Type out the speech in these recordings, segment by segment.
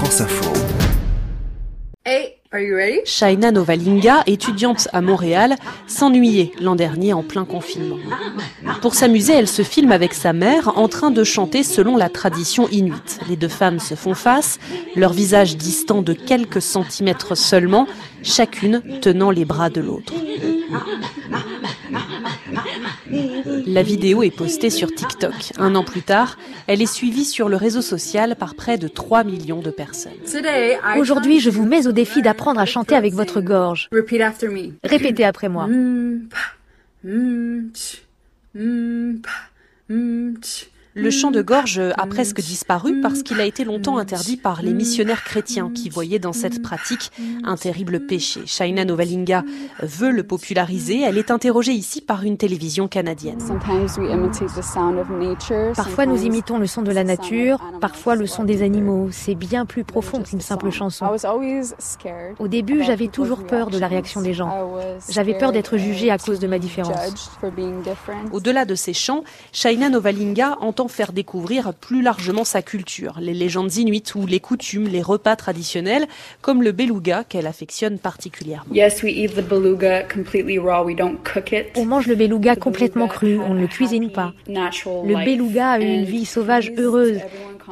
France Info. Hey, are you ready? Shaina Novalinga, étudiante à Montréal, s'ennuyait l'an dernier en plein confinement. Pour s'amuser, elle se filme avec sa mère en train de chanter selon la tradition inuite. Les deux femmes se font face, leurs visages distants de quelques centimètres seulement, chacune tenant les bras de l'autre. La vidéo est postée sur TikTok. Un an plus tard, elle est suivie sur le réseau social par près de 3 millions de personnes. Aujourd'hui, je vous mets au défi d'apprendre à chanter avec votre gorge. Répétez après moi. Le chant de gorge a presque disparu parce qu'il a été longtemps interdit par les missionnaires chrétiens qui voyaient dans cette pratique un terrible péché. Shaina Novalinga veut le populariser. Elle est interrogée ici par une télévision canadienne. Parfois, nous imitons le son de la nature, parfois le son des animaux. C'est bien plus profond qu'une simple chanson. Au début, j'avais toujours peur de la réaction des gens. J'avais peur d'être jugée à cause de ma différence. Au-delà de ces chants, Shaina Novalinga entend faire découvrir plus largement sa culture, les légendes inuites ou les coutumes, les repas traditionnels, comme le beluga qu'elle affectionne particulièrement. Yes, we eat the beluga completely raw. We don't cook it. On mange le beluga complètement cru, on ne le cuisine pas. Natural Le beluga a eu une vie sauvage heureuse.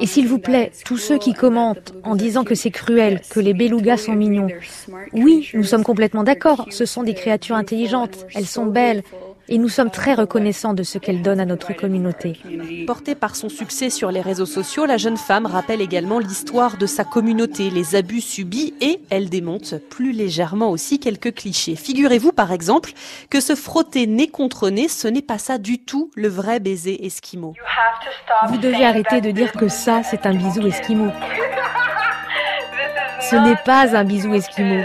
Et s'il vous plaît, tous ceux qui commentent en disant que c'est cruel, que les belugas sont mignons, oui, nous sommes complètement d'accord, ce sont des créatures intelligentes, elles so sont belles, et nous sommes très for what reconnaissants de ce qu'elles donnent à notre communauté. Portée par son succès sur les réseaux sociaux, la jeune femme rappelle également l'histoire de sa communauté, les abus subis et elle démonte plus légèrement aussi quelques clichés. Figurez-vous par exemple que se frotter nez contre nez, ce n'est pas ça du tout le vrai baiser esquimau. Vous devez arrêter de dire que ça, c'est un bisou esquimau. Ce n'est pas un bisou esquimau.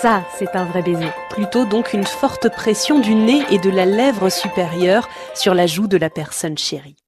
Ça, c'est un vrai baiser. Plutôt donc une forte pression du nez et de la lèvre supérieure sur la joue de la personne chérie.